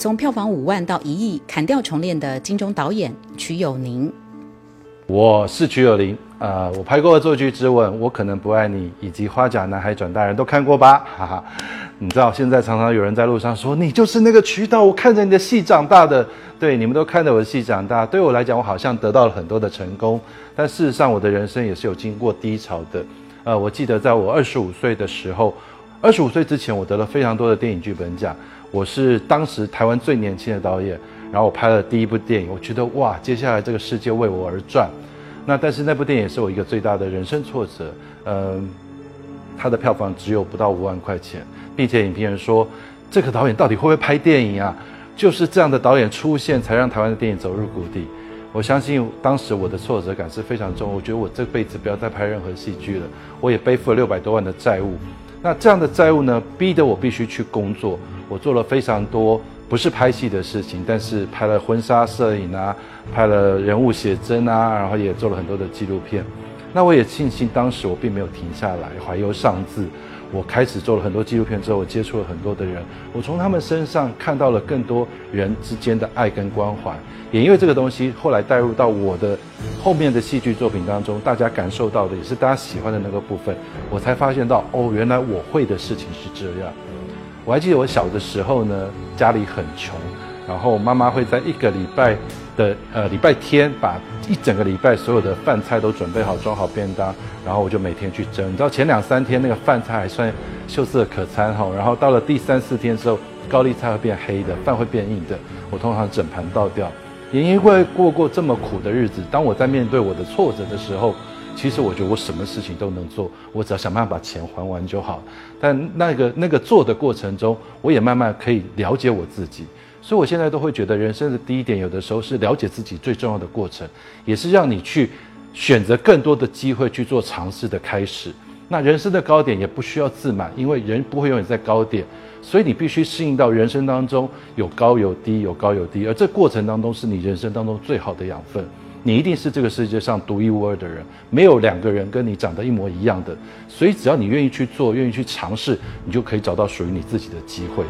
从票房五万到一亿砍掉重练的金钟导演曲友宁。我是曲友宁，呃，我拍过《恶作剧之吻》，我可能不爱你，以及《花甲男孩转大人》都看过吧，哈哈。你知道现在常常有人在路上说你就是那个渠道，我看着你的戏长大的，对，你们都看着我的戏长大。对我来讲，我好像得到了很多的成功，但事实上我的人生也是有经过低潮的。呃，我记得在我二十五岁的时候，二十五岁之前，我得了非常多的电影剧本奖，我是当时台湾最年轻的导演，然后我拍了第一部电影，我觉得哇，接下来这个世界为我而转。那但是那部电影是我一个最大的人生挫折，嗯，它的票房只有不到五万块钱。并且影评人说，这个导演到底会不会拍电影啊？就是这样的导演出现，才让台湾的电影走入谷底。我相信当时我的挫折感是非常重，我觉得我这辈子不要再拍任何戏剧了。我也背负了六百多万的债务。那这样的债务呢，逼得我必须去工作。我做了非常多不是拍戏的事情，但是拍了婚纱摄影啊，拍了人物写真啊，然后也做了很多的纪录片。那我也庆幸当时我并没有停下来，怀忧丧志。我开始做了很多纪录片之后，我接触了很多的人，我从他们身上看到了更多人之间的爱跟关怀，也因为这个东西后来带入到我的后面的戏剧作品当中，大家感受到的也是大家喜欢的那个部分，我才发现到哦，原来我会的事情是这样。我还记得我小的时候呢，家里很穷，然后妈妈会在一个礼拜的呃礼拜天把一整个礼拜所有的饭菜都准备好，装好便当。然后我就每天去蒸，你知道前两三天那个饭菜还算秀色可餐哈，然后到了第三四天之后，高丽菜会变黑的，饭会变硬的，我通常整盘倒掉。也因为过过这么苦的日子，当我在面对我的挫折的时候，其实我觉得我什么事情都能做，我只要想办法把钱还完就好。但那个那个做的过程中，我也慢慢可以了解我自己，所以我现在都会觉得人生的第一点，有的时候是了解自己最重要的过程，也是让你去。选择更多的机会去做尝试的开始，那人生的高点也不需要自满，因为人不会永远在高点，所以你必须适应到人生当中有高有低，有高有低，而这过程当中是你人生当中最好的养分。你一定是这个世界上独一无二的人，没有两个人跟你长得一模一样的，所以只要你愿意去做，愿意去尝试，你就可以找到属于你自己的机会。